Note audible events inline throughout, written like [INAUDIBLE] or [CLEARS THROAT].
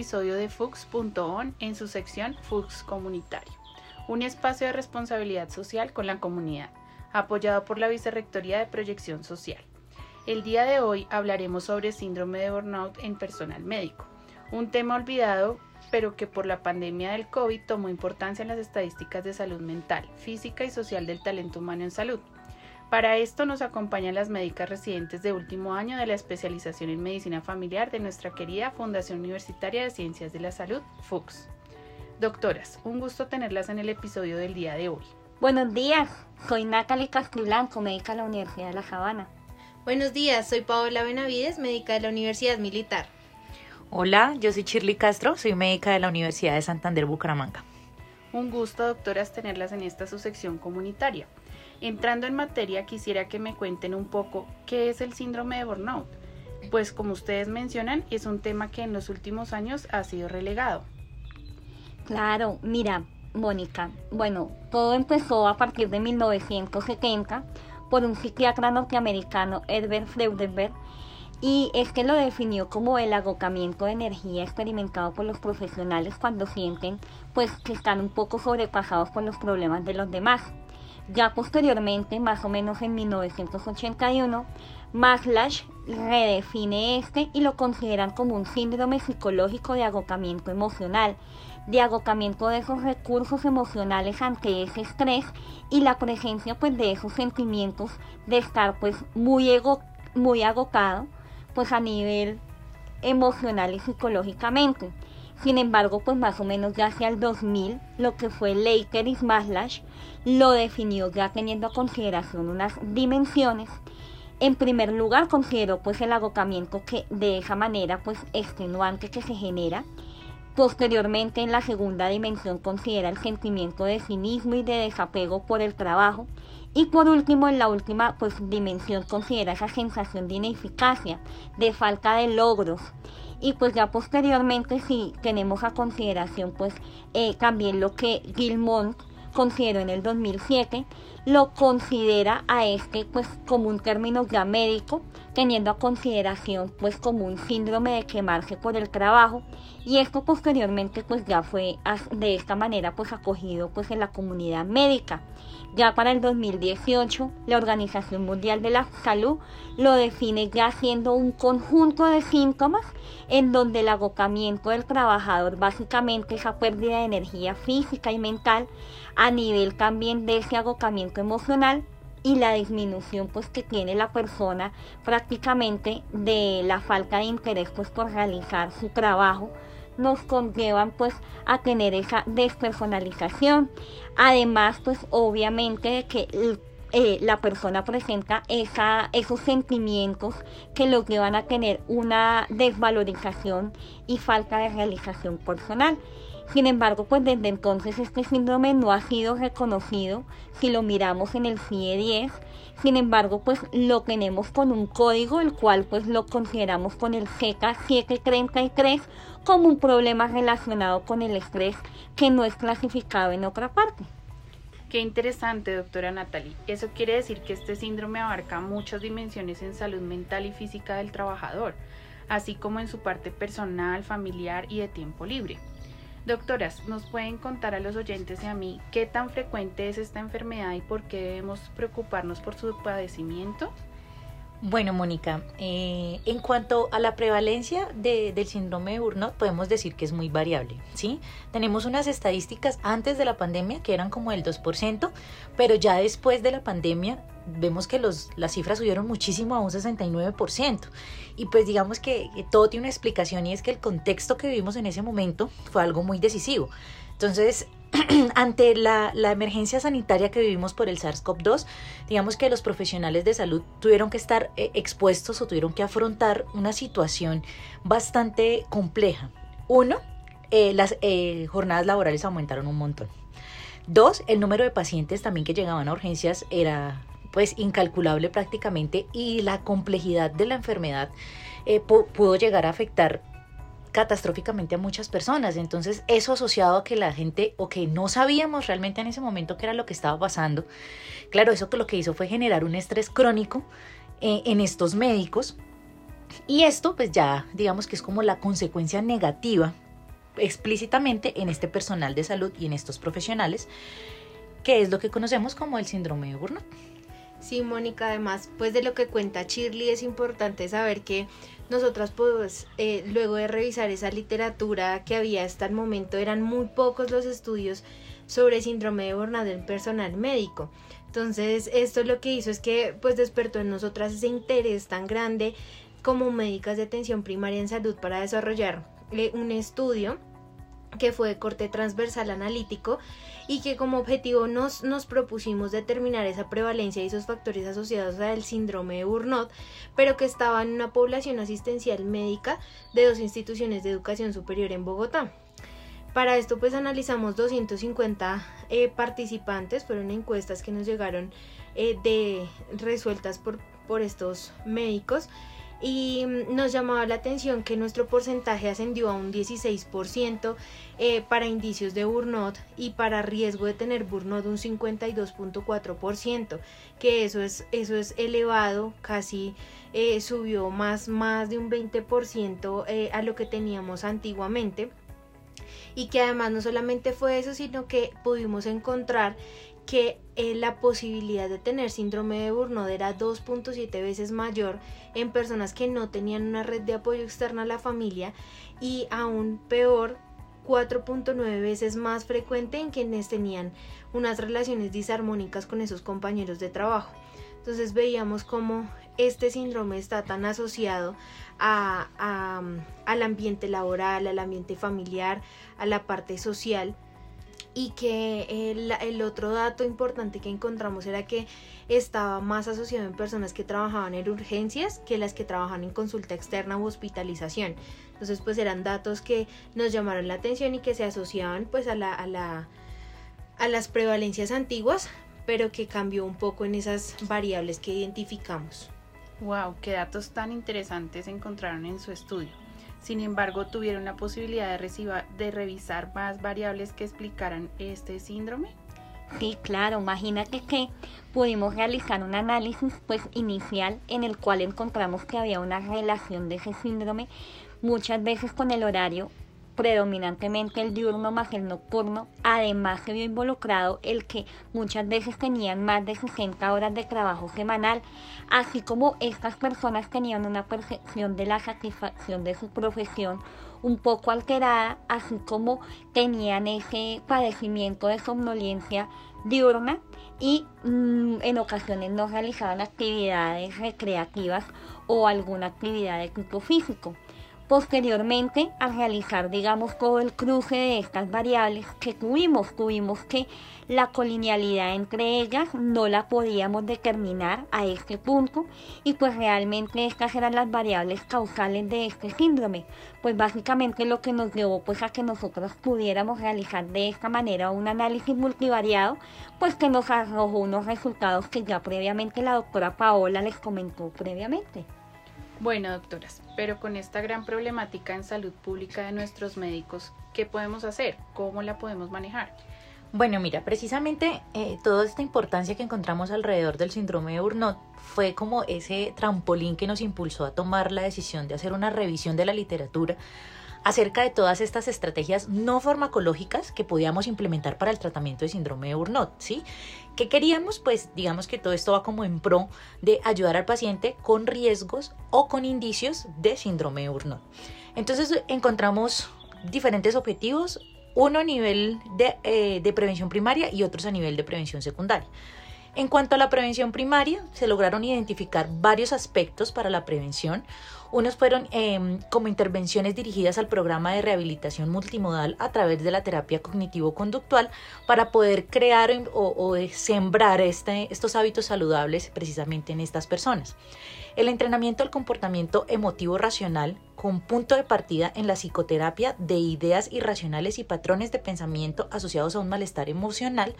episodio de Fux.on en su sección Fux Comunitario, un espacio de responsabilidad social con la comunidad, apoyado por la Vicerrectoría de Proyección Social. El día de hoy hablaremos sobre síndrome de burnout en personal médico, un tema olvidado pero que por la pandemia del COVID tomó importancia en las estadísticas de salud mental, física y social del talento humano en salud. Para esto nos acompañan las médicas residentes de último año de la especialización en medicina familiar de nuestra querida Fundación Universitaria de Ciencias de la Salud, FUCS. Doctoras, un gusto tenerlas en el episodio del día de hoy. Buenos días, soy Natalie Castiblanco, médica de la Universidad de La Sabana. Buenos días, soy Paola Benavides, médica de la Universidad Militar. Hola, yo soy Shirley Castro, soy médica de la Universidad de Santander Bucaramanga. Un gusto, doctoras, tenerlas en esta su sección comunitaria. Entrando en materia, quisiera que me cuenten un poco qué es el síndrome de burnout. Pues como ustedes mencionan, es un tema que en los últimos años ha sido relegado. Claro, mira, Mónica, bueno, todo empezó a partir de 1970 por un psiquiatra norteamericano, Edward Freudenberg, y es que lo definió como el agotamiento de energía experimentado por los profesionales cuando sienten pues que están un poco sobrepasados por los problemas de los demás. Ya posteriormente, más o menos en 1981, Maslach redefine este y lo consideran como un síndrome psicológico de agotamiento emocional, de agotamiento de esos recursos emocionales ante ese estrés y la presencia pues de esos sentimientos de estar pues muy, ego, muy agotado pues a nivel emocional y psicológicamente. Sin embargo, pues más o menos ya hacia el 2000, lo que fue Laker y Maslach lo definió ya teniendo a consideración unas dimensiones. En primer lugar, consideró pues el agotamiento que de esa manera pues extenuante que se genera. Posteriormente, en la segunda dimensión, considera el sentimiento de cinismo y de desapego por el trabajo. Y por último, en la última pues, dimensión, considera esa sensación de ineficacia, de falta de logros, y pues ya posteriormente si tenemos a consideración pues eh, también lo que Gilmont consideró en el 2007, lo considera a este pues como un término ya médico, teniendo a consideración pues como un síndrome de quemarse por el trabajo y esto posteriormente pues ya fue de esta manera pues acogido pues en la comunidad médica. Ya para el 2018 la Organización Mundial de la Salud lo define ya siendo un conjunto de síntomas en donde el agotamiento del trabajador básicamente esa pérdida de energía física y mental a nivel también de ese agotamiento emocional y la disminución pues que tiene la persona prácticamente de la falta de interés pues por realizar su trabajo nos conllevan pues a tener esa despersonalización. Además pues obviamente de que eh, la persona presenta esa, esos sentimientos que lo llevan a tener una desvalorización y falta de realización personal sin embargo, pues desde entonces este síndrome no ha sido reconocido si lo miramos en el CIE 10. Sin embargo, pues lo tenemos con un código, el cual pues lo consideramos con el CK733 como un problema relacionado con el estrés que no es clasificado en otra parte. Qué interesante, doctora Natalie. Eso quiere decir que este síndrome abarca muchas dimensiones en salud mental y física del trabajador, así como en su parte personal, familiar y de tiempo libre. Doctoras, ¿nos pueden contar a los oyentes y a mí qué tan frecuente es esta enfermedad y por qué debemos preocuparnos por su padecimiento? Bueno, Mónica, eh, en cuanto a la prevalencia del síndrome de burnout, podemos decir que es muy variable, ¿sí? Tenemos unas estadísticas antes de la pandemia que eran como el 2%, pero ya después de la pandemia vemos que los, las cifras subieron muchísimo a un 69%. Y pues digamos que, todo tiene una explicación y es que el contexto que vivimos en ese momento fue algo muy decisivo. Entonces, [CLEARS THROAT] ante la, emergencia sanitaria que vivimos por el SARS-CoV-2, digamos que los profesionales de salud tuvieron que estar eh, expuestos o tuvieron que afrontar una situación bastante compleja. Uno, eh, las eh, jornadas laborales aumentaron un montón. Dos, el número de pacientes también que llegaban a urgencias era pues incalculable prácticamente y la complejidad de la enfermedad pudo llegar a afectar catastróficamente a muchas personas. Entonces, eso asociado a que la gente o que no sabíamos realmente en ese momento qué era lo que estaba pasando, claro, eso que lo que hizo fue generar un estrés crónico eh, en estos médicos. Y esto, pues ya digamos que es como la consecuencia negativa explícitamente en este personal de salud y en estos profesionales, que es lo que conocemos como el síndrome de Burnout. Sí, Mónica, además, pues de lo que cuenta Shirley es importante saber que nosotras pues eh, luego de revisar esa literatura que había hasta el momento eran muy pocos los estudios sobre síndrome de Burnout en personal médico. Entonces, esto lo que hizo es que pues despertó en nosotras ese interés tan grande como médicas de atención primaria en salud para desarrollar eh, un estudio que fue de corte transversal analítico y que como objetivo nos, nos propusimos determinar esa prevalencia y esos factores asociados al síndrome de Burnout, pero que estaba en una población asistencial médica de dos instituciones de educación superior en Bogotá. Para esto pues analizamos 250 eh, participantes, fueron encuestas que nos llegaron eh, de resueltas por, por estos médicos y mm, nos llamaba la atención que nuestro porcentaje ascendió a un 16% eh, para indicios de burnout y para riesgo de tener burnout un 52.4%, que eso es, eso es elevado, casi eh, subió más, más de un 20% eh, a lo que teníamos antiguamente. Y que además no solamente fue eso, sino que pudimos encontrar que eh, la posibilidad de tener síndrome de Burnout era 2.7 veces mayor en personas que no tenían una red de apoyo externa a la familia y aún peor 4.9 veces más frecuente en quienes tenían unas relaciones disarmónicas con esos compañeros de trabajo. Entonces veíamos cómo este síndrome está tan asociado a, al ambiente laboral, al ambiente familiar, a la parte social y que el, otro dato importante que encontramos era que estaba más asociado en personas que trabajaban en urgencias que las que trabajan en consulta externa u hospitalización. Entonces pues eran datos que nos llamaron la atención y que se asociaban pues a, la, a, la, a las prevalencias antiguas, pero que cambió un poco en esas variables que identificamos. Wow, qué datos tan interesantes encontraron en su estudio. Sin embargo, tuvieron la posibilidad de, de revisar más variables que explicaran este síndrome. Sí, claro, imagínate que pudimos realizar un análisis pues inicial en el cual encontramos que había una relación de ese síndrome muchas veces con el horario predominantemente el diurno más el nocturno. Además se vio involucrado el que muchas veces tenían más de 60 horas de trabajo semanal, así como estas personas tenían una percepción de la satisfacción de su profesión un poco alterada, así como tenían ese padecimiento de somnolencia diurna y mm, en ocasiones no realizaban actividades recreativas o alguna actividad de tipo físico. Posteriormente, al realizar, digamos, todo el cruce de estas variables que tuvimos, tuvimos que la colinealidad entre ellas no la podíamos determinar a este punto y pues realmente estas eran las variables causales de este síndrome. Pues básicamente lo que nos llevó pues a que nosotros pudiéramos realizar de esta manera un análisis multivariado, pues que nos arrojó unos resultados que ya previamente la doctora Paola les comentó previamente. Bueno, doctoras, pero con esta gran problemática en salud pública de nuestros médicos, ¿qué podemos hacer? ¿Cómo la podemos manejar? Bueno, mira, precisamente eh, toda esta importancia que encontramos alrededor del síndrome de Burnout fue como ese trampolín que nos impulsó a tomar la decisión de hacer una revisión de la literatura acerca de todas estas estrategias no farmacológicas que podíamos implementar para el tratamiento de síndrome de Burnout, ¿sí? ¿Qué queríamos? Pues digamos que todo esto va como en pro de ayudar al paciente con riesgos o con indicios de síndrome de Burnout. Entonces encontramos diferentes objetivos, uno a nivel de, eh, de prevención primaria y otros a nivel de prevención secundaria. En cuanto a la prevención primaria, se lograron identificar varios aspectos para la prevención. Unos fueron em, como intervenciones dirigidas al programa de rehabilitación multimodal a través de la terapia cognitivo-conductual para poder crear o, sembrar este, estos hábitos saludables precisamente en estas personas. El entrenamiento del comportamiento emotivo racional con punto de partida en la psicoterapia de ideas irracionales y patrones de pensamiento asociados a un malestar emocional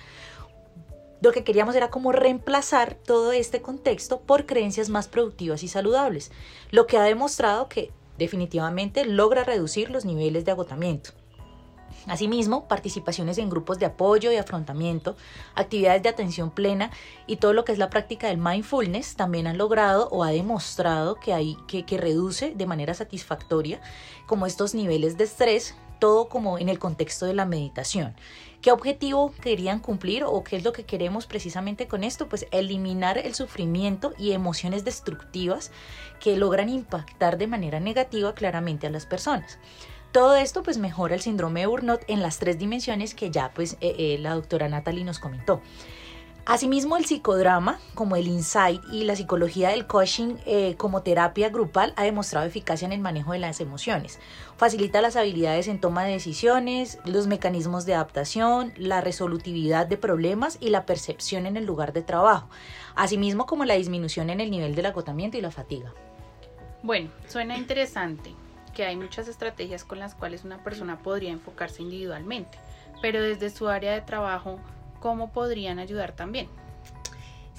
lo que queríamos era como reemplazar todo este contexto por creencias más productivas y saludables, lo que ha demostrado que definitivamente logra reducir los niveles de agotamiento. Asimismo, participaciones en grupos de apoyo y afrontamiento, actividades de atención plena y todo lo que es la práctica del mindfulness también han logrado o ha demostrado que, hay, que, que reduce de manera satisfactoria como estos niveles de estrés todo como en el contexto de la meditación. ¿Qué objetivo querían cumplir o qué es lo que queremos precisamente con esto? Pues eliminar el sufrimiento y emociones destructivas que logran impactar de manera negativa claramente a las personas. Todo esto pues mejora el síndrome de Burnout en las tres dimensiones que ya pues eh, eh, la doctora Natalie nos comentó. Asimismo, el psicodrama, como el insight y la psicología del coaching eh, como terapia grupal, ha demostrado eficacia en el manejo de las emociones. Facilita las habilidades en toma de decisiones, los mecanismos de adaptación, la resolutividad de problemas y la percepción en el lugar de trabajo, asimismo como la disminución en el nivel del agotamiento y la fatiga. Bueno, suena interesante que hay muchas estrategias con las cuales una persona podría enfocarse individualmente, pero desde su área de trabajo cómo podrían ayudar también.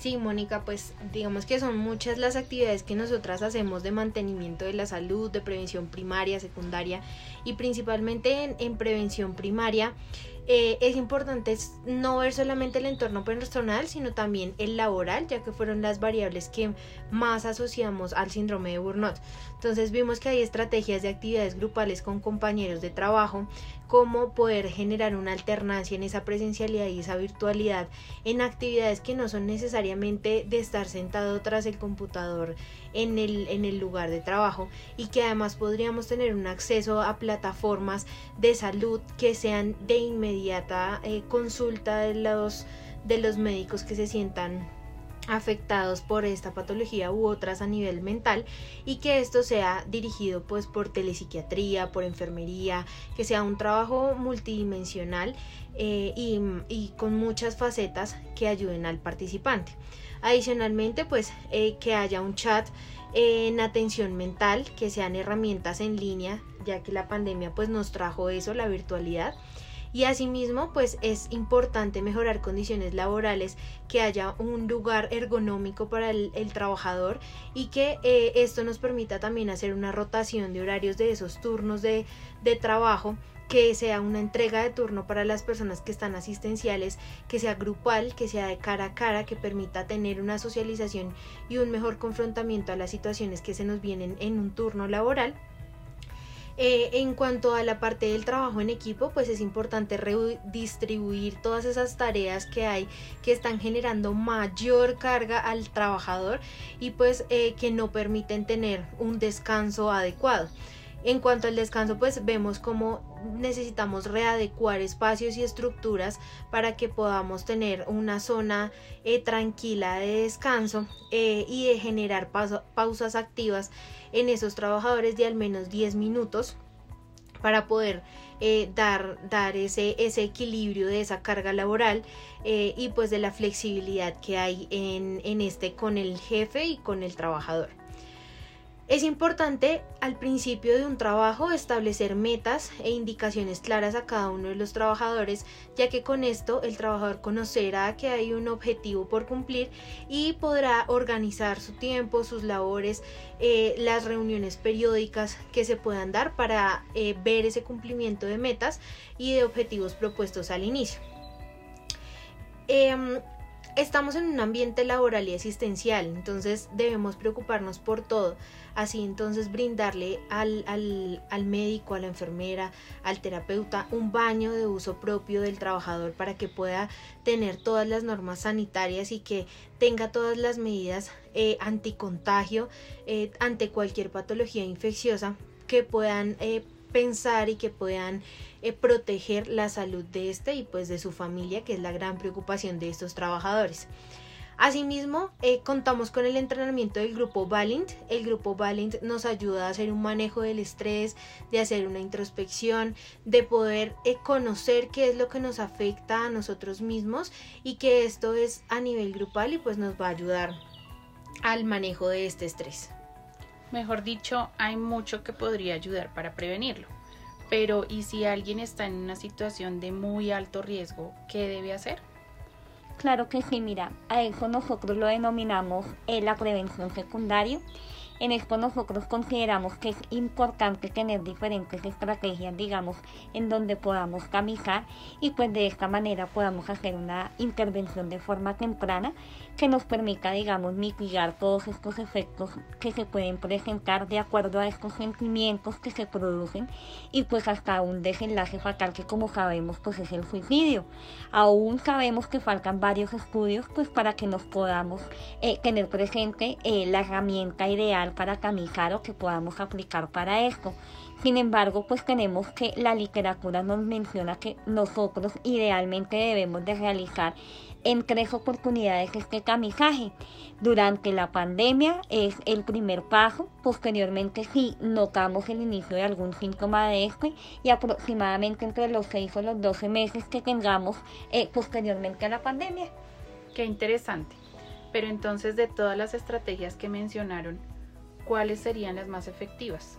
Sí, Mónica, pues digamos que son muchas las actividades que nosotras hacemos de mantenimiento de la salud, de prevención primaria, secundaria y principalmente en, prevención primaria. Eh, es importante no ver solamente el entorno personal, sino también el laboral, ya que fueron las variables que más asociamos al síndrome de burnout. Entonces vimos que hay estrategias de actividades grupales con compañeros de trabajo, cómo poder generar una alternancia en esa presencialidad y esa virtualidad en actividades que no son necesariamente de estar sentado tras el computador en el, en el lugar de trabajo y que además podríamos tener un acceso a plataformas de salud que sean de inmediata eh, consulta de los, de los médicos que se sientan afectados por esta patología u otras a nivel mental y que esto sea dirigido pues por telepsiquiatría, por enfermería, que sea un trabajo multidimensional eh, y, con muchas facetas que ayuden al participante. Adicionalmente pues eh, que haya un chat en atención mental, que sean herramientas en línea, ya que la pandemia pues nos trajo eso, la virtualidad y asimismo pues es importante mejorar condiciones laborales, que haya un lugar ergonómico para el, trabajador y que eh, esto nos permita también hacer una rotación de horarios de esos turnos de, de trabajo que sea una entrega de turno para las personas que están asistenciales, que sea grupal, que sea de cara a cara, que permita tener una socialización y un mejor confrontamiento a las situaciones que se nos vienen en un turno laboral eh, en cuanto a la parte del trabajo en equipo, pues es importante redistribuir todas esas tareas que hay que están generando mayor carga al trabajador y pues eh, que no permiten tener un descanso adecuado. En cuanto al descanso, pues vemos cómo necesitamos readecuar espacios y estructuras para que podamos tener una zona eh, tranquila de descanso y de generar pausas activas en esos trabajadores de al menos 10 minutos para poder eh, dar, ese, equilibrio de esa carga laboral eh, y pues de la flexibilidad que hay en este con el jefe y con el trabajador. Es importante al principio de un trabajo establecer metas e indicaciones claras a cada uno de los trabajadores, ya que con esto el trabajador conocerá que hay un objetivo por cumplir y podrá organizar su tiempo, sus labores, eh, las reuniones periódicas que se puedan dar para eh, ver ese cumplimiento de metas y de objetivos propuestos al inicio. Em, estamos en un ambiente laboral y asistencial, entonces debemos preocuparnos por todo. Así entonces brindarle al, al, médico, a la enfermera, al terapeuta un baño de uso propio del trabajador para que pueda tener todas las normas sanitarias y que tenga todas las medidas eh, anticontagio eh, ante cualquier patología infecciosa que puedan eh, pensar y que puedan eh, proteger la salud de este y pues de su familia, que es la gran preocupación de estos trabajadores. Asimismo, eh, contamos con el entrenamiento del grupo Valint. El grupo Valint nos ayuda a hacer un manejo del estrés, de hacer una introspección, de poder eh, conocer qué es lo que nos afecta a nosotros mismos y que esto es a nivel grupal y pues nos va a ayudar al manejo de este estrés. Mejor dicho, hay mucho que podría ayudar para prevenirlo. Pero, ¿y si alguien está en una situación de muy alto riesgo, qué debe hacer? Claro que sí, mira, a eso nosotros lo denominamos eh, la prevención secundaria En esto nosotros consideramos que es importante tener diferentes estrategias, digamos, en donde podamos caminar y pues de esta manera podamos hacer una intervención de forma temprana que nos permita, digamos, mitigar todos estos efectos que se pueden presentar de acuerdo a estos sentimientos que se producen y pues hasta un desenlace fatal que como sabemos pues es el suicidio. Aún sabemos que faltan varios estudios pues para que nos podamos eh, tener presente eh, la herramienta ideal para caminar o que podamos aplicar para esto. Sin embargo, pues tenemos que la literatura nos menciona que nosotros idealmente debemos de realizar en tres oportunidades este camisaje. Durante la pandemia es el primer paso, posteriormente si notamos el inicio de algún síntoma de este y aproximadamente entre los 6 o los 12 meses que tengamos eh, posteriormente a la pandemia. Qué interesante. Pero entonces de todas las estrategias que mencionaron, ¿cuáles serían las más efectivas?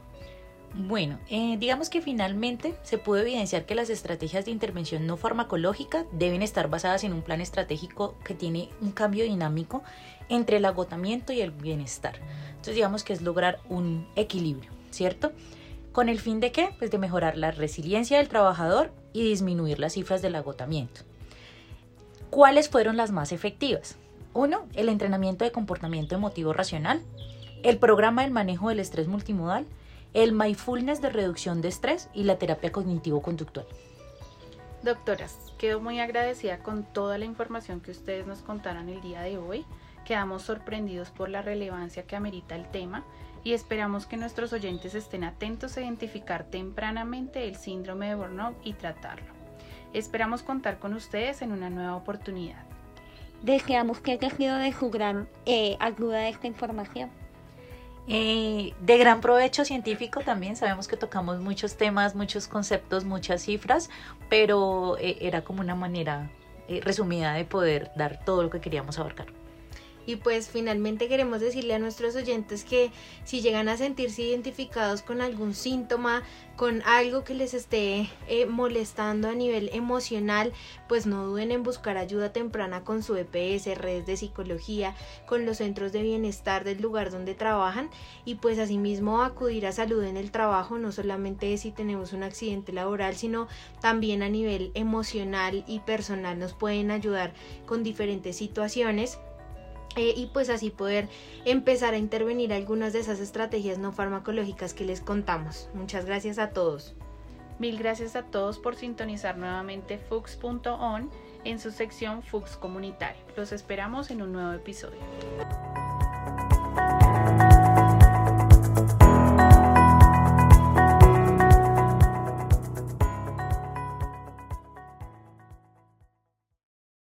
Bueno, eh, digamos que finalmente se puede evidenciar que las estrategias de intervención no farmacológica deben estar basadas en un plan estratégico que tiene un cambio dinámico entre el agotamiento y el bienestar. Entonces digamos que es lograr un equilibrio, ¿cierto? ¿Con el fin de qué? Pues de mejorar la resiliencia del trabajador y disminuir las cifras del agotamiento. ¿Cuáles fueron las más efectivas? Uno, el entrenamiento de comportamiento emotivo racional, el programa del manejo del estrés multimodal, el mindfulness de reducción de estrés y la terapia cognitivo-conductual. Doctoras, quedo muy agradecida con toda la información que ustedes nos contaron el día de hoy. Quedamos sorprendidos por la relevancia que amerita el tema y esperamos que nuestros oyentes estén atentos a identificar tempranamente el síndrome de burnout y tratarlo. Esperamos contar con ustedes en una nueva oportunidad. Deseamos que haya sido de su gran eh, ayuda esta información. Eh, de gran provecho científico también, sabemos que tocamos muchos temas, muchos conceptos, muchas cifras, pero eh, era como una manera eh, resumida de poder dar todo lo que queríamos abarcar. Y pues finalmente queremos decirle a nuestros oyentes que si llegan a sentirse identificados con algún síntoma, con algo que les esté eh, molestando a nivel emocional, pues no duden en buscar ayuda temprana con su EPS, redes de psicología, con los centros de bienestar del lugar donde trabajan. Y pues asimismo acudir a salud en el trabajo, no solamente si tenemos un accidente laboral, sino también a nivel emocional y personal nos pueden ayudar con diferentes situaciones eh, y pues así poder empezar a intervenir algunas de esas estrategias no farmacológicas que les contamos. Muchas gracias a todos. Mil gracias a todos por sintonizar nuevamente Fux.on en su sección Fux Comunitario. Los esperamos en un nuevo episodio.